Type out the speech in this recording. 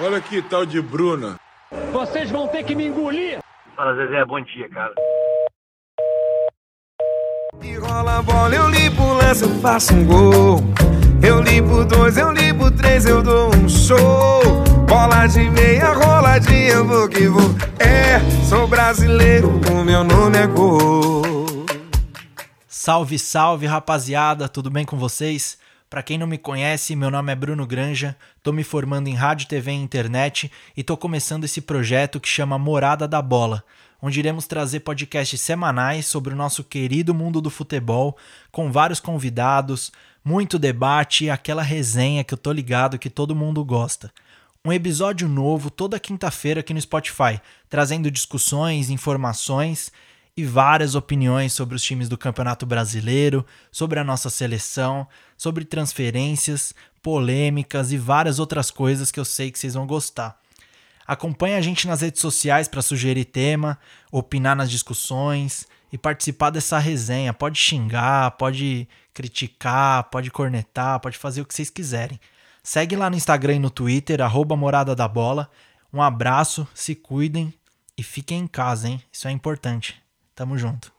Olha que tal de Bruna. Vocês vão ter que me engolir. Fala, Zezé, bom dia, cara. E rola a bola, eu limpo lance, eu faço um gol. Eu limpo dois, eu limpo três, eu dou um show. Bola de meia, roladinha, eu vou que vou. É, sou brasileiro, o meu nome é Gol. Salve, salve, rapaziada, tudo bem com vocês? Para quem não me conhece, meu nome é Bruno Granja, tô me formando em rádio, TV e internet e tô começando esse projeto que chama Morada da Bola, onde iremos trazer podcasts semanais sobre o nosso querido mundo do futebol, com vários convidados, muito debate e aquela resenha que eu tô ligado que todo mundo gosta. Um episódio novo toda quinta-feira aqui no Spotify, trazendo discussões, informações e várias opiniões sobre os times do Campeonato Brasileiro, sobre a nossa seleção, sobre transferências, polêmicas e várias outras coisas que eu sei que vocês vão gostar. Acompanhe a gente nas redes sociais para sugerir tema, opinar nas discussões e participar dessa resenha. Pode xingar, pode criticar, pode cornetar, pode fazer o que vocês quiserem. Segue lá no Instagram e no Twitter, arroba Morada da Bola. Um abraço, se cuidem e fiquem em casa, hein? Isso é importante. Tamo junto.